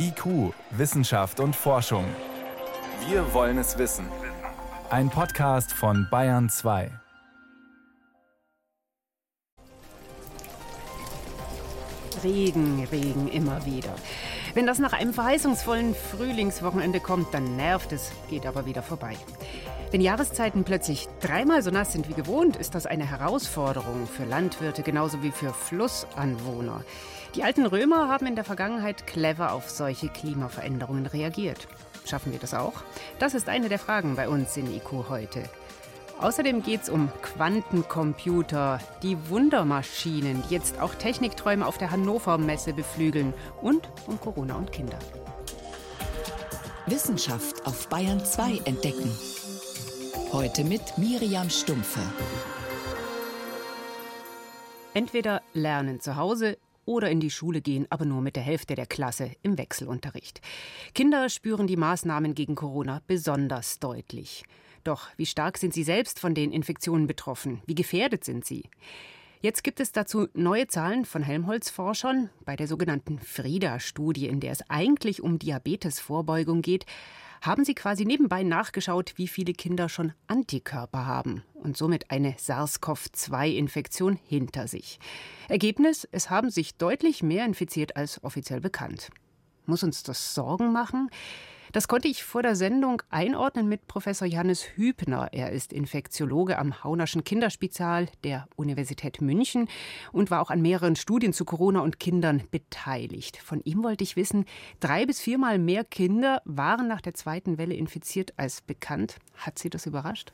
IQ, Wissenschaft und Forschung. Wir wollen es wissen. Ein Podcast von Bayern 2. Regen, Regen immer wieder. Wenn das nach einem verheißungsvollen Frühlingswochenende kommt, dann nervt es, geht aber wieder vorbei. Wenn Jahreszeiten plötzlich dreimal so nass sind wie gewohnt, ist das eine Herausforderung für Landwirte genauso wie für Flussanwohner. Die alten Römer haben in der Vergangenheit clever auf solche Klimaveränderungen reagiert. Schaffen wir das auch? Das ist eine der Fragen bei uns in IQ heute. Außerdem geht es um Quantencomputer, die Wundermaschinen, die jetzt auch Technikträume auf der Hannover Messe beflügeln und um Corona und Kinder. Wissenschaft auf Bayern 2 entdecken. Heute mit Miriam Stumpfe. Entweder lernen zu Hause oder in die Schule gehen, aber nur mit der Hälfte der Klasse im Wechselunterricht. Kinder spüren die Maßnahmen gegen Corona besonders deutlich. Doch wie stark sind sie selbst von den Infektionen betroffen? Wie gefährdet sind sie? Jetzt gibt es dazu neue Zahlen von Helmholtz-Forschern. Bei der sogenannten FRIDA-Studie, in der es eigentlich um Diabetesvorbeugung geht, haben sie quasi nebenbei nachgeschaut, wie viele Kinder schon Antikörper haben und somit eine SARS-CoV-2-Infektion hinter sich. Ergebnis, es haben sich deutlich mehr infiziert als offiziell bekannt. Muss uns das Sorgen machen? Das konnte ich vor der Sendung einordnen mit Professor Johannes Hübner. Er ist Infektiologe am Haunerschen Kinderspital der Universität München und war auch an mehreren Studien zu Corona und Kindern beteiligt. Von ihm wollte ich wissen, drei bis viermal mehr Kinder waren nach der zweiten Welle infiziert als bekannt. Hat Sie das überrascht?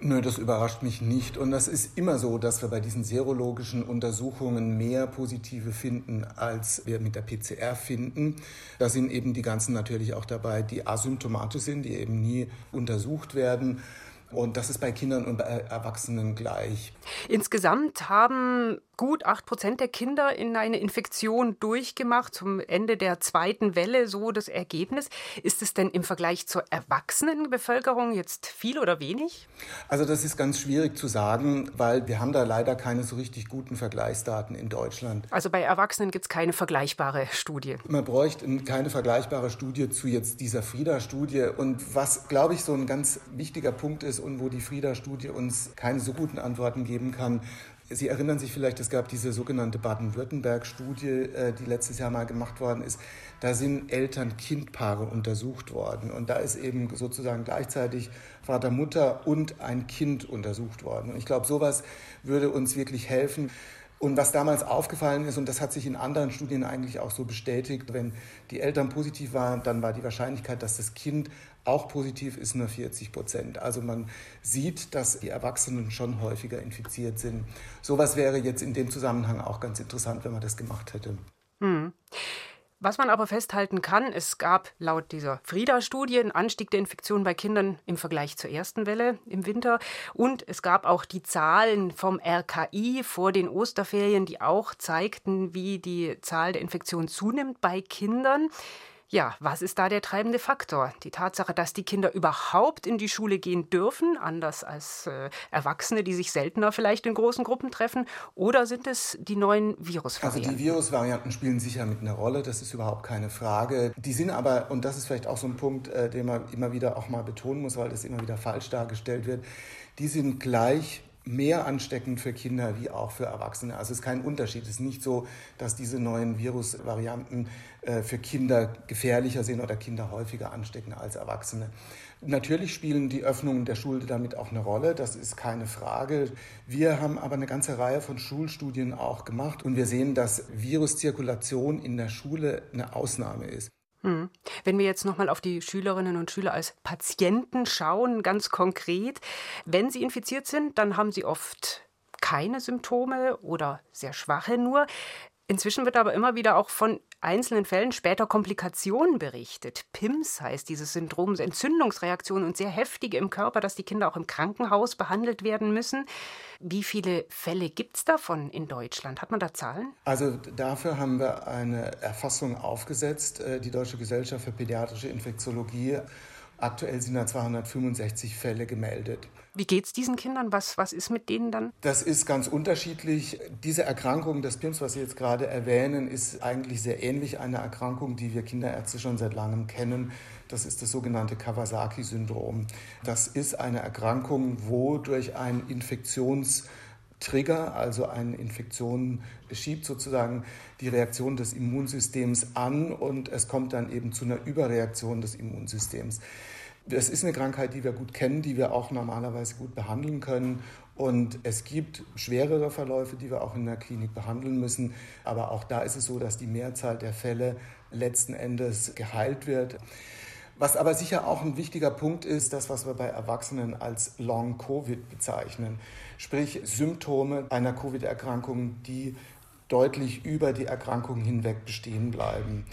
Nö, das überrascht mich nicht. Und das ist immer so, dass wir bei diesen serologischen Untersuchungen mehr Positive finden, als wir mit der PCR finden. Da sind eben die ganzen natürlich auch dabei, die asymptomatisch sind, die eben nie untersucht werden. Und das ist bei Kindern und bei Erwachsenen gleich. Insgesamt haben gut acht Prozent der Kinder in eine Infektion durchgemacht zum Ende der zweiten Welle, so das Ergebnis. Ist es denn im Vergleich zur erwachsenen Bevölkerung jetzt viel oder wenig? Also das ist ganz schwierig zu sagen, weil wir haben da leider keine so richtig guten Vergleichsdaten in Deutschland. Also bei Erwachsenen gibt es keine vergleichbare Studie. Man bräuchte keine vergleichbare Studie zu jetzt dieser Frieda-Studie. Und was, glaube ich, so ein ganz wichtiger Punkt ist und wo die Frieda-Studie uns keine so guten Antworten geben kann, Sie erinnern sich vielleicht, es gab diese sogenannte Baden-Württemberg-Studie, äh, die letztes Jahr mal gemacht worden ist. Da sind Eltern-Kind-Paare untersucht worden. Und da ist eben sozusagen gleichzeitig Vater, Mutter und ein Kind untersucht worden. Und ich glaube, sowas würde uns wirklich helfen. Und was damals aufgefallen ist, und das hat sich in anderen Studien eigentlich auch so bestätigt, wenn die Eltern positiv waren, dann war die Wahrscheinlichkeit, dass das Kind auch positiv ist, nur 40 Prozent. Also man sieht, dass die Erwachsenen schon häufiger infiziert sind. Sowas wäre jetzt in dem Zusammenhang auch ganz interessant, wenn man das gemacht hätte. Hm. Was man aber festhalten kann, es gab laut dieser Frieda-Studie einen Anstieg der Infektionen bei Kindern im Vergleich zur ersten Welle im Winter. Und es gab auch die Zahlen vom RKI vor den Osterferien, die auch zeigten, wie die Zahl der Infektionen zunimmt bei Kindern. Ja, was ist da der treibende Faktor? Die Tatsache, dass die Kinder überhaupt in die Schule gehen dürfen, anders als äh, Erwachsene, die sich seltener vielleicht in großen Gruppen treffen, oder sind es die neuen Virusvarianten? Also die Virusvarianten spielen sicher mit einer Rolle, das ist überhaupt keine Frage. Die sind aber, und das ist vielleicht auch so ein Punkt, äh, den man immer wieder auch mal betonen muss, weil das immer wieder falsch dargestellt wird, die sind gleich mehr ansteckend für Kinder wie auch für Erwachsene. Also es ist kein Unterschied. Es ist nicht so, dass diese neuen Virusvarianten äh, für Kinder gefährlicher sind oder Kinder häufiger anstecken als Erwachsene. Natürlich spielen die Öffnungen der Schule damit auch eine Rolle, das ist keine Frage. Wir haben aber eine ganze Reihe von Schulstudien auch gemacht und wir sehen, dass Viruszirkulation in der Schule eine Ausnahme ist. Hm. Wenn wir jetzt nochmal auf die Schülerinnen und Schüler als Patienten schauen, ganz konkret, wenn sie infiziert sind, dann haben sie oft keine Symptome oder sehr schwache nur. Inzwischen wird aber immer wieder auch von einzelnen Fällen später Komplikationen berichtet. PIMS heißt dieses Syndrom, Entzündungsreaktionen und sehr heftige im Körper, dass die Kinder auch im Krankenhaus behandelt werden müssen. Wie viele Fälle gibt es davon in Deutschland? Hat man da Zahlen? Also dafür haben wir eine Erfassung aufgesetzt, äh, die Deutsche Gesellschaft für Pädiatrische Infektiologie. Aktuell sind da 265 Fälle gemeldet. Wie geht es diesen Kindern? Was, was ist mit denen dann? Das ist ganz unterschiedlich. Diese Erkrankung des PIMS, was Sie jetzt gerade erwähnen, ist eigentlich sehr ähnlich einer Erkrankung, die wir Kinderärzte schon seit langem kennen. Das ist das sogenannte Kawasaki-Syndrom. Das ist eine Erkrankung, wo durch ein Infektionstrigger, also eine Infektion schiebt sozusagen die Reaktion des Immunsystems an und es kommt dann eben zu einer Überreaktion des Immunsystems. Das ist eine Krankheit, die wir gut kennen, die wir auch normalerweise gut behandeln können. Und es gibt schwerere Verläufe, die wir auch in der Klinik behandeln müssen. Aber auch da ist es so, dass die Mehrzahl der Fälle letzten Endes geheilt wird. Was aber sicher auch ein wichtiger Punkt ist, das, was wir bei Erwachsenen als Long-Covid bezeichnen, sprich Symptome einer Covid-Erkrankung, die deutlich über die Erkrankung hinweg bestehen bleiben.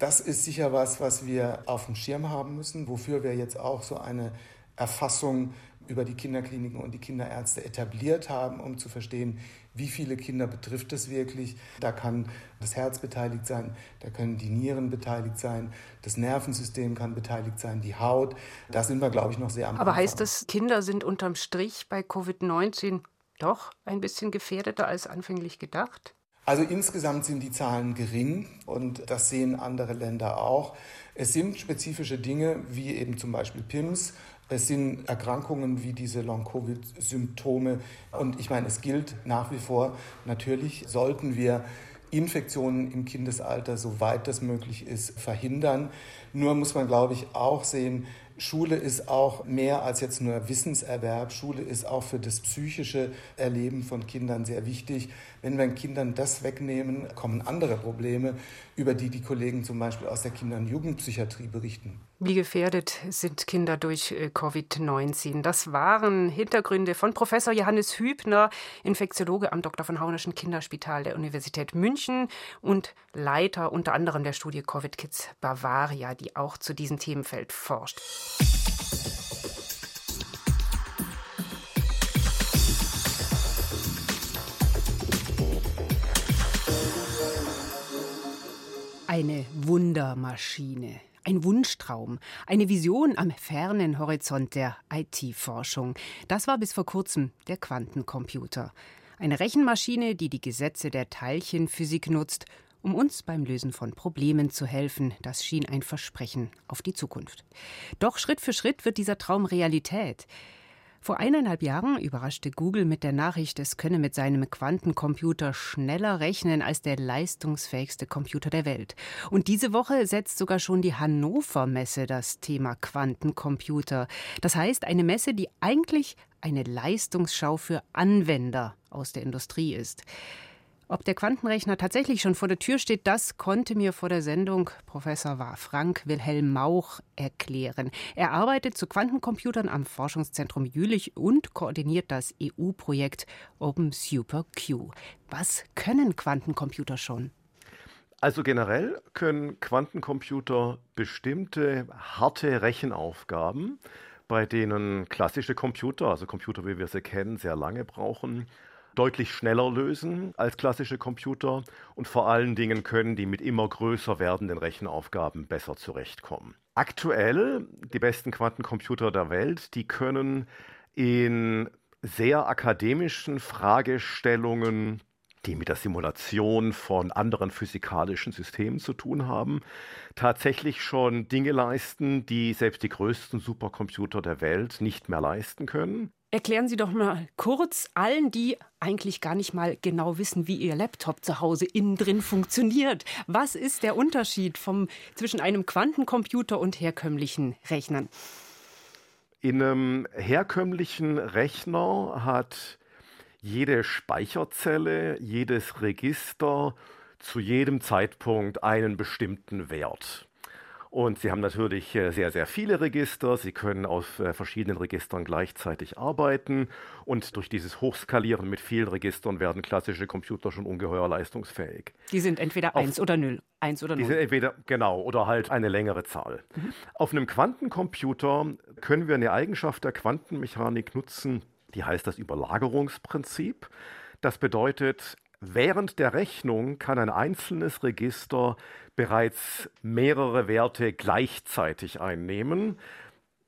Das ist sicher was, was wir auf dem Schirm haben müssen, wofür wir jetzt auch so eine Erfassung über die Kinderkliniken und die Kinderärzte etabliert haben, um zu verstehen, wie viele Kinder betrifft es wirklich. Da kann das Herz beteiligt sein, da können die Nieren beteiligt sein, das Nervensystem kann beteiligt sein, die Haut. Da sind wir, glaube ich, noch sehr am Aber Anfang. heißt das, Kinder sind unterm Strich bei Covid-19 doch ein bisschen gefährdeter als anfänglich gedacht? Also insgesamt sind die Zahlen gering und das sehen andere Länder auch. Es sind spezifische Dinge wie eben zum Beispiel PIMS. Es sind Erkrankungen wie diese Long-Covid-Symptome. Und ich meine, es gilt nach wie vor, natürlich sollten wir Infektionen im Kindesalter, soweit das möglich ist, verhindern. Nur muss man, glaube ich, auch sehen, Schule ist auch mehr als jetzt nur Wissenserwerb. Schule ist auch für das psychische Erleben von Kindern sehr wichtig. Wenn wir Kindern das wegnehmen, kommen andere Probleme, über die die Kollegen zum Beispiel aus der Kinder- und Jugendpsychiatrie berichten. Wie gefährdet sind Kinder durch äh, Covid-19? Das waren Hintergründe von Professor Johannes Hübner, Infektiologe am Dr. von Haunerschen Kinderspital der Universität München und Leiter unter anderem der Studie Covid Kids Bavaria, die auch zu diesem Themenfeld forscht. Eine Wundermaschine, ein Wunschtraum, eine Vision am fernen Horizont der IT-Forschung. Das war bis vor kurzem der Quantencomputer. Eine Rechenmaschine, die die Gesetze der Teilchenphysik nutzt, um uns beim Lösen von Problemen zu helfen. Das schien ein Versprechen auf die Zukunft. Doch Schritt für Schritt wird dieser Traum Realität. Vor eineinhalb Jahren überraschte Google mit der Nachricht, es könne mit seinem Quantencomputer schneller rechnen als der leistungsfähigste Computer der Welt. Und diese Woche setzt sogar schon die Hannover Messe das Thema Quantencomputer. Das heißt, eine Messe, die eigentlich eine Leistungsschau für Anwender aus der Industrie ist. Ob der Quantenrechner tatsächlich schon vor der Tür steht, das konnte mir vor der Sendung Professor Frank Wilhelm Mauch erklären. Er arbeitet zu Quantencomputern am Forschungszentrum Jülich und koordiniert das EU-Projekt Open Super Q. Was können Quantencomputer schon? Also generell können Quantencomputer bestimmte harte Rechenaufgaben, bei denen klassische Computer, also Computer, wie wir sie kennen, sehr lange brauchen, deutlich schneller lösen als klassische Computer und vor allen Dingen können die mit immer größer werdenden Rechenaufgaben besser zurechtkommen. Aktuell, die besten Quantencomputer der Welt, die können in sehr akademischen Fragestellungen die mit der Simulation von anderen physikalischen Systemen zu tun haben, tatsächlich schon Dinge leisten, die selbst die größten Supercomputer der Welt nicht mehr leisten können. Erklären Sie doch mal kurz allen, die eigentlich gar nicht mal genau wissen, wie Ihr Laptop zu Hause innen drin funktioniert. Was ist der Unterschied vom, zwischen einem Quantencomputer und herkömmlichen Rechnern? In einem herkömmlichen Rechner hat jede Speicherzelle, jedes Register zu jedem Zeitpunkt einen bestimmten Wert. Und Sie haben natürlich äh, sehr, sehr viele Register. Sie können auf äh, verschiedenen Registern gleichzeitig arbeiten. Und durch dieses Hochskalieren mit vielen Registern werden klassische Computer schon ungeheuer leistungsfähig. Die sind entweder 1 oder 0. 1 oder 0. Die sind entweder, genau, oder halt eine längere Zahl. Mhm. Auf einem Quantencomputer können wir eine Eigenschaft der Quantenmechanik nutzen, die heißt das Überlagerungsprinzip. Das bedeutet, während der Rechnung kann ein einzelnes Register bereits mehrere Werte gleichzeitig einnehmen.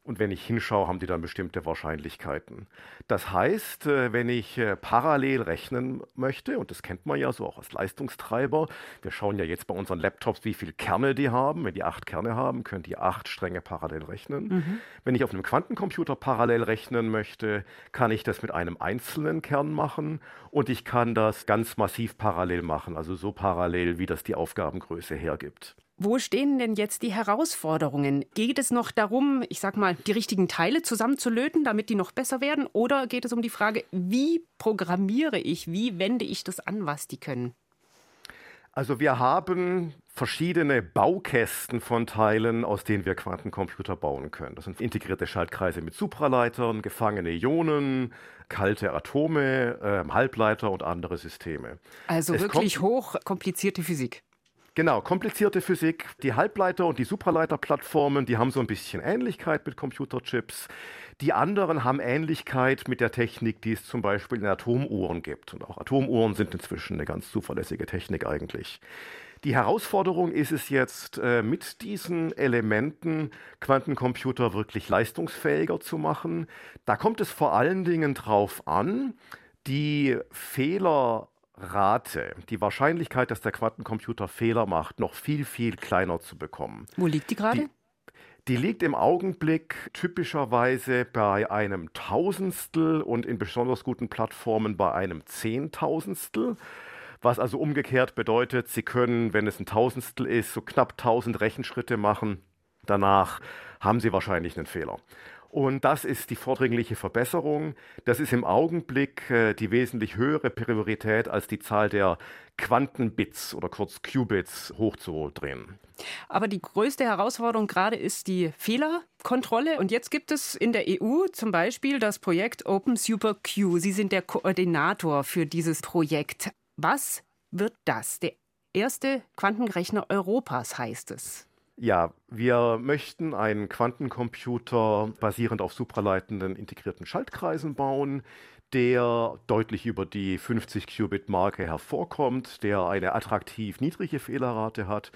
Und wenn ich hinschaue, haben die dann bestimmte Wahrscheinlichkeiten. Das heißt, äh, wenn ich äh, parallel rechnen möchte, und das kennt man ja so auch als Leistungstreiber, wir schauen ja jetzt bei unseren Laptops, wie viele Kerne die haben. Wenn die acht Kerne haben, können die acht Stränge parallel rechnen. Mhm. Wenn ich auf einem Quantencomputer parallel rechnen möchte, kann ich das mit einem einzelnen Kern machen und ich kann das ganz massiv parallel machen, also so parallel, wie das die Aufgabengröße hergibt. Wo stehen denn jetzt die Herausforderungen? Geht es noch darum, ich sag mal, die richtigen Teile zusammenzulöten, damit die noch besser werden? Oder geht es um die Frage, wie programmiere ich, wie wende ich das an, was die können? Also wir haben verschiedene Baukästen von Teilen, aus denen wir Quantencomputer bauen können. Das sind integrierte Schaltkreise mit Supraleitern, gefangene Ionen, kalte Atome, äh, Halbleiter und andere Systeme. Also es wirklich hoch komplizierte Physik. Genau, komplizierte Physik. Die Halbleiter- und die Supraleiterplattformen, die haben so ein bisschen Ähnlichkeit mit Computerchips. Die anderen haben Ähnlichkeit mit der Technik, die es zum Beispiel in Atomuhren gibt. Und auch Atomuhren sind inzwischen eine ganz zuverlässige Technik eigentlich. Die Herausforderung ist es jetzt, äh, mit diesen Elementen Quantencomputer wirklich leistungsfähiger zu machen. Da kommt es vor allen Dingen drauf an, die Fehler Rate, die Wahrscheinlichkeit, dass der Quantencomputer Fehler macht, noch viel, viel kleiner zu bekommen. Wo liegt die gerade? Die, die liegt im Augenblick typischerweise bei einem Tausendstel und in besonders guten Plattformen bei einem Zehntausendstel. Was also umgekehrt bedeutet, Sie können, wenn es ein Tausendstel ist, so knapp 1000 Rechenschritte machen. Danach haben Sie wahrscheinlich einen Fehler. Und das ist die vordringliche Verbesserung. Das ist im Augenblick äh, die wesentlich höhere Priorität als die Zahl der Quantenbits oder kurz Qubits hochzudrehen. Aber die größte Herausforderung gerade ist die Fehlerkontrolle. Und jetzt gibt es in der EU zum Beispiel das Projekt Open Super Q. Sie sind der Koordinator für dieses Projekt. Was wird das? Der erste Quantenrechner Europas heißt es. Ja, wir möchten einen Quantencomputer basierend auf supraleitenden integrierten Schaltkreisen bauen, der deutlich über die 50-Qubit-Marke hervorkommt, der eine attraktiv niedrige Fehlerrate hat.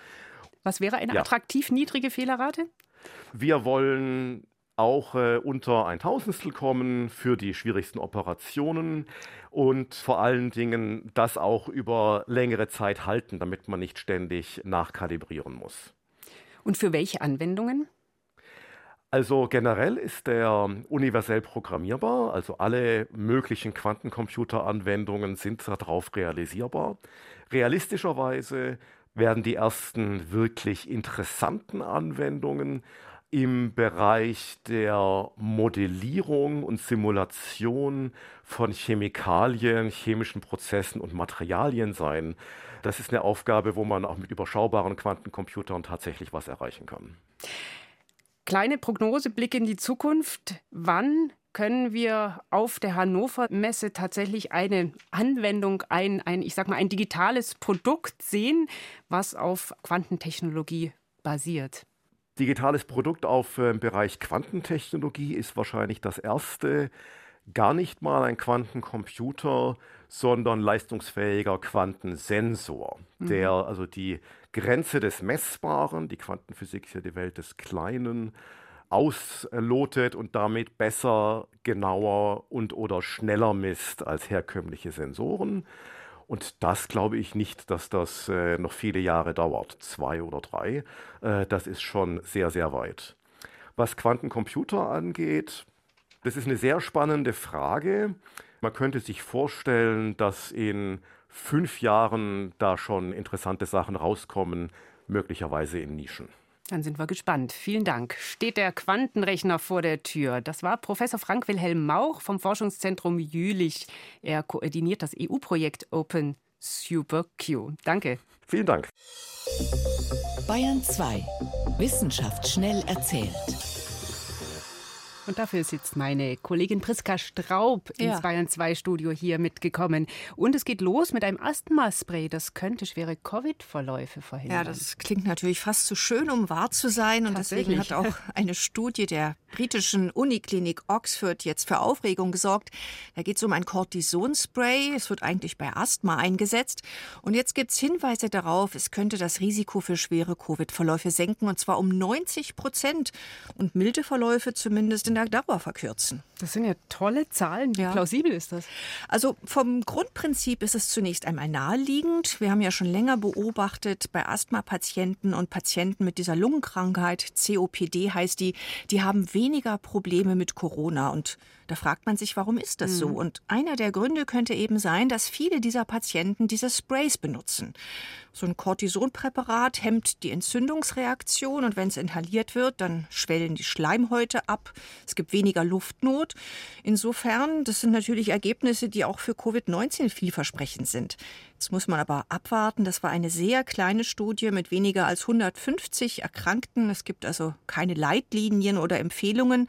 Was wäre eine ja. attraktiv niedrige Fehlerrate? Wir wollen auch äh, unter ein Tausendstel kommen für die schwierigsten Operationen und vor allen Dingen das auch über längere Zeit halten, damit man nicht ständig nachkalibrieren muss. Und für welche Anwendungen? Also generell ist der universell programmierbar, also alle möglichen Quantencomputer-Anwendungen sind darauf realisierbar. Realistischerweise werden die ersten wirklich interessanten Anwendungen im Bereich der Modellierung und Simulation von Chemikalien, chemischen Prozessen und Materialien sein. Das ist eine Aufgabe, wo man auch mit überschaubaren Quantencomputern tatsächlich was erreichen kann. Kleine Prognose, Blick in die Zukunft. Wann können wir auf der Hannover Messe tatsächlich eine Anwendung, ein, ein, ich sag mal, ein digitales Produkt sehen, was auf Quantentechnologie basiert? Digitales Produkt auf äh, Bereich Quantentechnologie ist wahrscheinlich das erste gar nicht mal ein Quantencomputer, sondern leistungsfähiger Quantensensor, mhm. der also die Grenze des Messbaren, die Quantenphysik ist ja die Welt des Kleinen, auslotet und damit besser, genauer und oder schneller misst als herkömmliche Sensoren. Und das glaube ich nicht, dass das äh, noch viele Jahre dauert, zwei oder drei. Äh, das ist schon sehr, sehr weit. Was Quantencomputer angeht, das ist eine sehr spannende Frage. Man könnte sich vorstellen, dass in fünf Jahren da schon interessante Sachen rauskommen, möglicherweise in Nischen. Dann sind wir gespannt. Vielen Dank. Steht der Quantenrechner vor der Tür? Das war Professor Frank Wilhelm Mauch vom Forschungszentrum Jülich. Er koordiniert das EU-Projekt Open Super Q. Danke. Vielen Dank. Bayern 2. Wissenschaft schnell erzählt. Und dafür ist jetzt meine Kollegin Priska Straub ins ja. Bayern 2 Studio hier mitgekommen. Und es geht los mit einem Asthma-Spray. Das könnte schwere Covid-Verläufe verhindern. Ja, das klingt natürlich fast zu schön, um wahr zu sein. Und deswegen hat auch eine Studie der britischen Uniklinik Oxford jetzt für Aufregung gesorgt. Da geht es um ein Cortisonspray. Es wird eigentlich bei Asthma eingesetzt. Und jetzt gibt es Hinweise darauf, es könnte das Risiko für schwere Covid-Verläufe senken, und zwar um 90 Prozent. Und milde Verläufe zumindest in der Dauer verkürzen. Das sind ja tolle Zahlen. Wie ja. plausibel ist das? Also vom Grundprinzip ist es zunächst einmal naheliegend. Wir haben ja schon länger beobachtet bei Asthma-Patienten und Patienten mit dieser Lungenkrankheit, COPD heißt die, die haben weniger Probleme mit Corona. Und da fragt man sich, warum ist das mhm. so? Und einer der Gründe könnte eben sein, dass viele dieser Patienten diese Sprays benutzen. So ein Cortisonpräparat hemmt die Entzündungsreaktion und wenn es inhaliert wird, dann schwellen die Schleimhäute ab. Es gibt weniger Luftnot. Insofern, das sind natürlich Ergebnisse, die auch für Covid-19 vielversprechend sind. Jetzt muss man aber abwarten. Das war eine sehr kleine Studie mit weniger als 150 Erkrankten. Es gibt also keine Leitlinien oder Empfehlungen.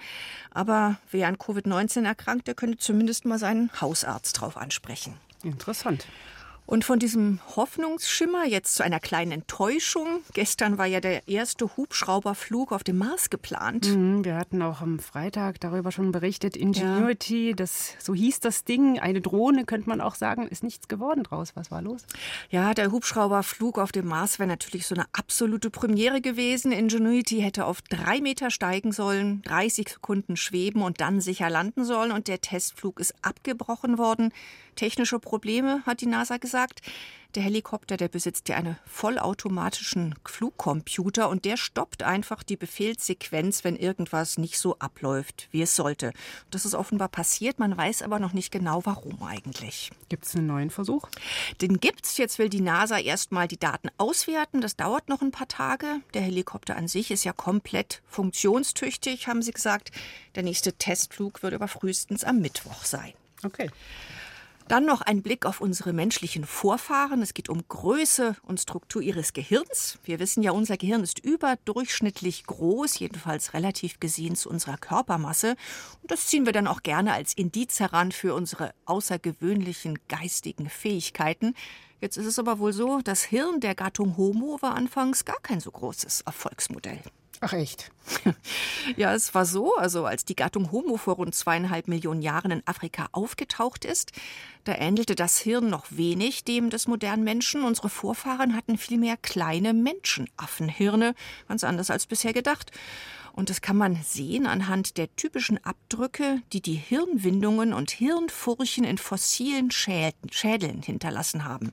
Aber wer an Covid-19 erkrankt, der könnte zumindest mal seinen Hausarzt darauf ansprechen. Interessant. Und von diesem Hoffnungsschimmer jetzt zu einer kleinen Enttäuschung. Gestern war ja der erste Hubschrauberflug auf dem Mars geplant. Mhm, wir hatten auch am Freitag darüber schon berichtet. Ingenuity, ja. das, so hieß das Ding. Eine Drohne, könnte man auch sagen, ist nichts geworden draus. Was war los? Ja, der Hubschrauberflug auf dem Mars wäre natürlich so eine absolute Premiere gewesen. Ingenuity hätte auf drei Meter steigen sollen, 30 Sekunden schweben und dann sicher landen sollen. Und der Testflug ist abgebrochen worden. Technische Probleme, hat die NASA gesagt. Der Helikopter, der besitzt ja einen vollautomatischen Flugcomputer und der stoppt einfach die Befehlssequenz, wenn irgendwas nicht so abläuft, wie es sollte. Das ist offenbar passiert, man weiß aber noch nicht genau, warum eigentlich. Gibt es einen neuen Versuch? Den gibt's. Jetzt will die NASA erstmal die Daten auswerten. Das dauert noch ein paar Tage. Der Helikopter an sich ist ja komplett funktionstüchtig, haben sie gesagt. Der nächste Testflug wird aber frühestens am Mittwoch sein. Okay. Dann noch ein Blick auf unsere menschlichen Vorfahren. Es geht um Größe und Struktur ihres Gehirns. Wir wissen ja, unser Gehirn ist überdurchschnittlich groß, jedenfalls relativ gesehen zu unserer Körpermasse. Und das ziehen wir dann auch gerne als Indiz heran für unsere außergewöhnlichen geistigen Fähigkeiten. Jetzt ist es aber wohl so, das Hirn der Gattung Homo war anfangs gar kein so großes Erfolgsmodell. Ach echt? Ja, es war so, also als die Gattung Homo vor rund zweieinhalb Millionen Jahren in Afrika aufgetaucht ist, da ähnelte das Hirn noch wenig dem des modernen Menschen. Unsere Vorfahren hatten vielmehr kleine Menschenaffenhirne, ganz anders als bisher gedacht. Und das kann man sehen anhand der typischen Abdrücke, die die Hirnwindungen und Hirnfurchen in fossilen Schädeln hinterlassen haben.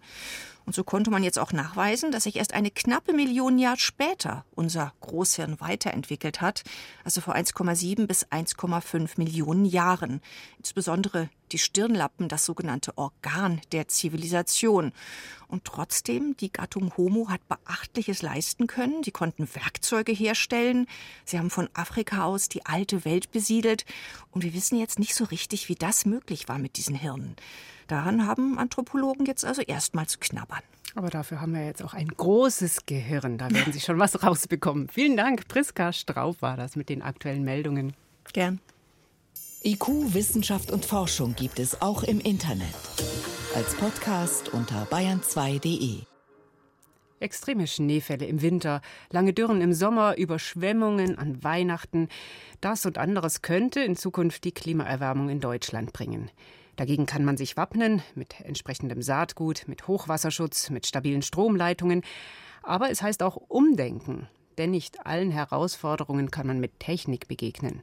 Und so konnte man jetzt auch nachweisen, dass sich erst eine knappe Million Jahre später unser Großhirn weiterentwickelt hat, also vor 1,7 bis 1,5 Millionen Jahren. Insbesondere die Stirnlappen, das sogenannte Organ der Zivilisation. Und trotzdem, die Gattung Homo hat Beachtliches leisten können. Die konnten Werkzeuge herstellen. Sie haben von Afrika aus die alte Welt besiedelt. Und wir wissen jetzt nicht so richtig, wie das möglich war mit diesen Hirnen. Daran haben Anthropologen jetzt also erstmal zu knabbern. Aber dafür haben wir jetzt auch ein großes Gehirn. Da werden Sie schon was rausbekommen. Vielen Dank. Priska Straub war das mit den aktuellen Meldungen. Gern. IQ, Wissenschaft und Forschung gibt es auch im Internet. Als Podcast unter bayern2.de. Extreme Schneefälle im Winter, lange Dürren im Sommer, Überschwemmungen an Weihnachten. Das und anderes könnte in Zukunft die Klimaerwärmung in Deutschland bringen. Dagegen kann man sich wappnen mit entsprechendem Saatgut, mit Hochwasserschutz, mit stabilen Stromleitungen. Aber es heißt auch umdenken, denn nicht allen Herausforderungen kann man mit Technik begegnen.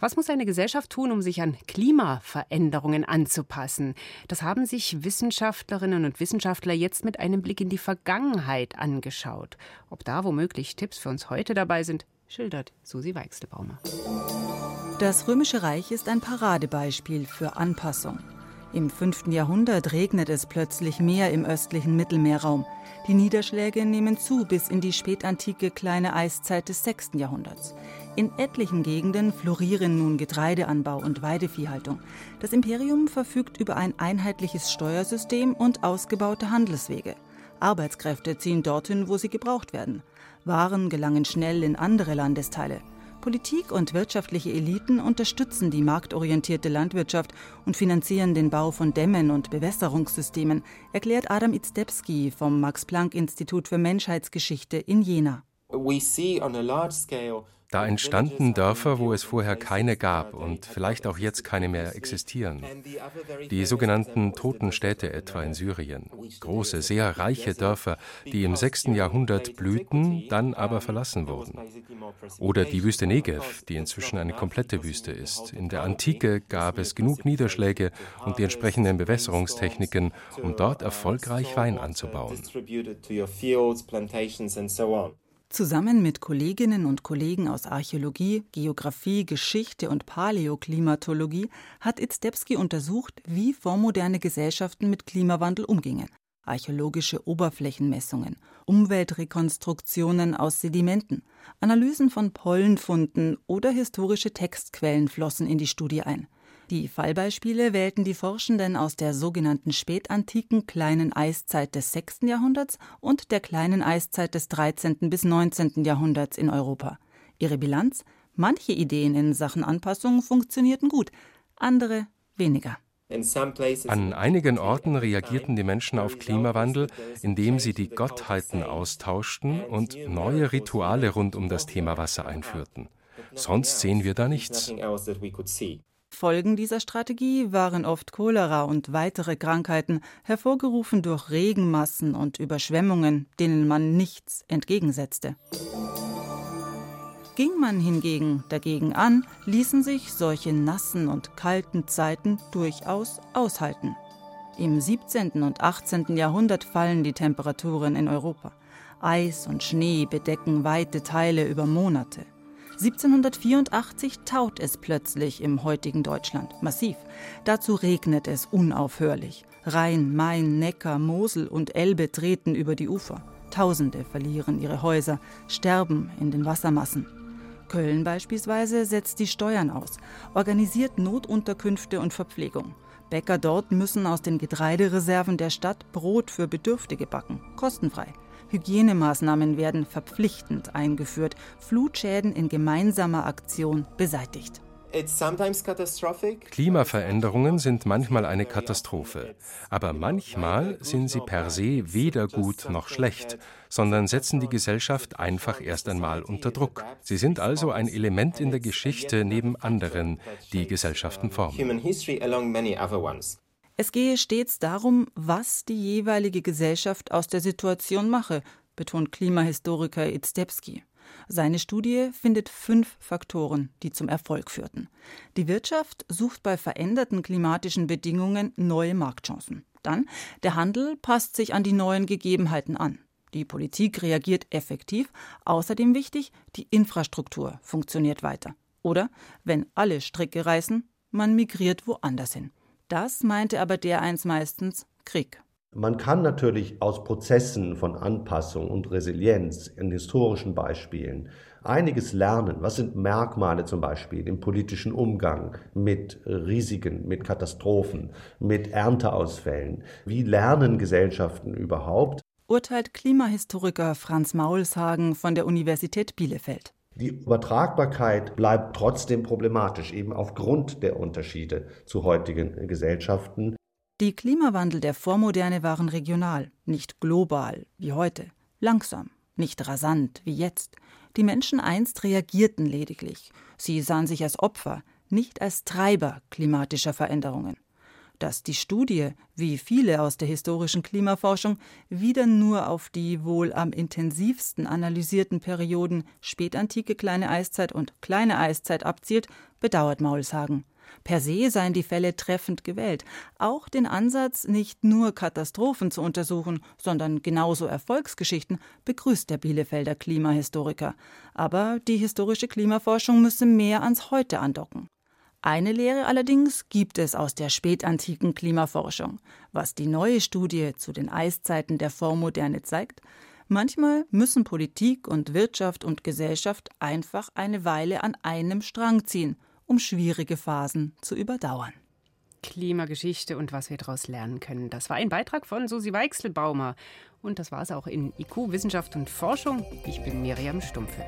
Was muss eine Gesellschaft tun, um sich an Klimaveränderungen anzupassen? Das haben sich Wissenschaftlerinnen und Wissenschaftler jetzt mit einem Blick in die Vergangenheit angeschaut. Ob da womöglich Tipps für uns heute dabei sind, schildert Susi Weichselbaumer. Das Römische Reich ist ein Paradebeispiel für Anpassung. Im 5. Jahrhundert regnet es plötzlich mehr im östlichen Mittelmeerraum. Die Niederschläge nehmen zu bis in die spätantike kleine Eiszeit des 6. Jahrhunderts. In etlichen Gegenden florieren nun Getreideanbau und Weideviehhaltung. Das Imperium verfügt über ein einheitliches Steuersystem und ausgebaute Handelswege. Arbeitskräfte ziehen dorthin, wo sie gebraucht werden. Waren gelangen schnell in andere Landesteile. Politik und wirtschaftliche Eliten unterstützen die marktorientierte Landwirtschaft und finanzieren den Bau von Dämmen und Bewässerungssystemen, erklärt Adam Izdebski vom Max-Planck-Institut für Menschheitsgeschichte in Jena. Da entstanden Dörfer, wo es vorher keine gab und vielleicht auch jetzt keine mehr existieren. Die sogenannten Toten Städte etwa in Syrien. Große, sehr reiche Dörfer, die im 6. Jahrhundert blühten, dann aber verlassen wurden. Oder die Wüste Negev, die inzwischen eine komplette Wüste ist. In der Antike gab es genug Niederschläge und die entsprechenden Bewässerungstechniken, um dort erfolgreich Wein anzubauen. Zusammen mit Kolleginnen und Kollegen aus Archäologie, Geographie, Geschichte und Paläoklimatologie hat Izdebski untersucht, wie vormoderne Gesellschaften mit Klimawandel umgingen. Archäologische Oberflächenmessungen, Umweltrekonstruktionen aus Sedimenten, Analysen von Pollenfunden oder historische Textquellen flossen in die Studie ein. Die Fallbeispiele wählten die Forschenden aus der sogenannten spätantiken kleinen Eiszeit des 6. Jahrhunderts und der kleinen Eiszeit des 13. bis 19. Jahrhunderts in Europa. Ihre Bilanz? Manche Ideen in Sachen Anpassung funktionierten gut, andere weniger. An einigen Orten reagierten die Menschen auf Klimawandel, indem sie die Gottheiten austauschten und neue Rituale rund um das Thema Wasser einführten. Sonst sehen wir da nichts. Folgen dieser Strategie waren oft Cholera und weitere Krankheiten, hervorgerufen durch Regenmassen und Überschwemmungen, denen man nichts entgegensetzte. Ging man hingegen dagegen an, ließen sich solche nassen und kalten Zeiten durchaus aushalten. Im 17. und 18. Jahrhundert fallen die Temperaturen in Europa. Eis und Schnee bedecken weite Teile über Monate. 1784 taut es plötzlich im heutigen Deutschland, massiv. Dazu regnet es unaufhörlich. Rhein, Main, Neckar, Mosel und Elbe treten über die Ufer. Tausende verlieren ihre Häuser, sterben in den Wassermassen. Köln beispielsweise setzt die Steuern aus, organisiert Notunterkünfte und Verpflegung. Bäcker dort müssen aus den Getreidereserven der Stadt Brot für Bedürftige backen, kostenfrei. Hygienemaßnahmen werden verpflichtend eingeführt, Flutschäden in gemeinsamer Aktion beseitigt. Klimaveränderungen sind manchmal eine Katastrophe, aber manchmal sind sie per se weder gut noch schlecht, sondern setzen die Gesellschaft einfach erst einmal unter Druck. Sie sind also ein Element in der Geschichte neben anderen, die Gesellschaften formen. Es gehe stets darum, was die jeweilige Gesellschaft aus der Situation mache, betont Klimahistoriker Izdebski. Seine Studie findet fünf Faktoren, die zum Erfolg führten. Die Wirtschaft sucht bei veränderten klimatischen Bedingungen neue Marktchancen. Dann der Handel passt sich an die neuen Gegebenheiten an. Die Politik reagiert effektiv. Außerdem wichtig, die Infrastruktur funktioniert weiter. Oder, wenn alle Stricke reißen, man migriert woanders hin. Das meinte aber der eins meistens Krieg. Man kann natürlich aus Prozessen von Anpassung und Resilienz in historischen Beispielen einiges lernen. Was sind Merkmale zum Beispiel im politischen Umgang mit Risiken, mit Katastrophen, mit Ernteausfällen? Wie lernen Gesellschaften überhaupt? Urteilt Klimahistoriker Franz Maulshagen von der Universität Bielefeld. Die Übertragbarkeit bleibt trotzdem problematisch, eben aufgrund der Unterschiede zu heutigen Gesellschaften. Die Klimawandel der Vormoderne waren regional, nicht global wie heute, langsam, nicht rasant wie jetzt. Die Menschen einst reagierten lediglich. Sie sahen sich als Opfer, nicht als Treiber klimatischer Veränderungen dass die Studie, wie viele aus der historischen Klimaforschung, wieder nur auf die wohl am intensivsten analysierten Perioden Spätantike Kleine Eiszeit und Kleine Eiszeit abzielt, bedauert Maulshagen. Per se seien die Fälle treffend gewählt. Auch den Ansatz, nicht nur Katastrophen zu untersuchen, sondern genauso Erfolgsgeschichten, begrüßt der Bielefelder Klimahistoriker. Aber die historische Klimaforschung müsse mehr ans Heute andocken. Eine Lehre allerdings gibt es aus der spätantiken Klimaforschung. Was die neue Studie zu den Eiszeiten der Vormoderne zeigt, manchmal müssen Politik und Wirtschaft und Gesellschaft einfach eine Weile an einem Strang ziehen, um schwierige Phasen zu überdauern. Klimageschichte und was wir daraus lernen können. Das war ein Beitrag von Susi Weichselbaumer. Und das war es auch in IQ Wissenschaft und Forschung. Ich bin Miriam Stumpfe.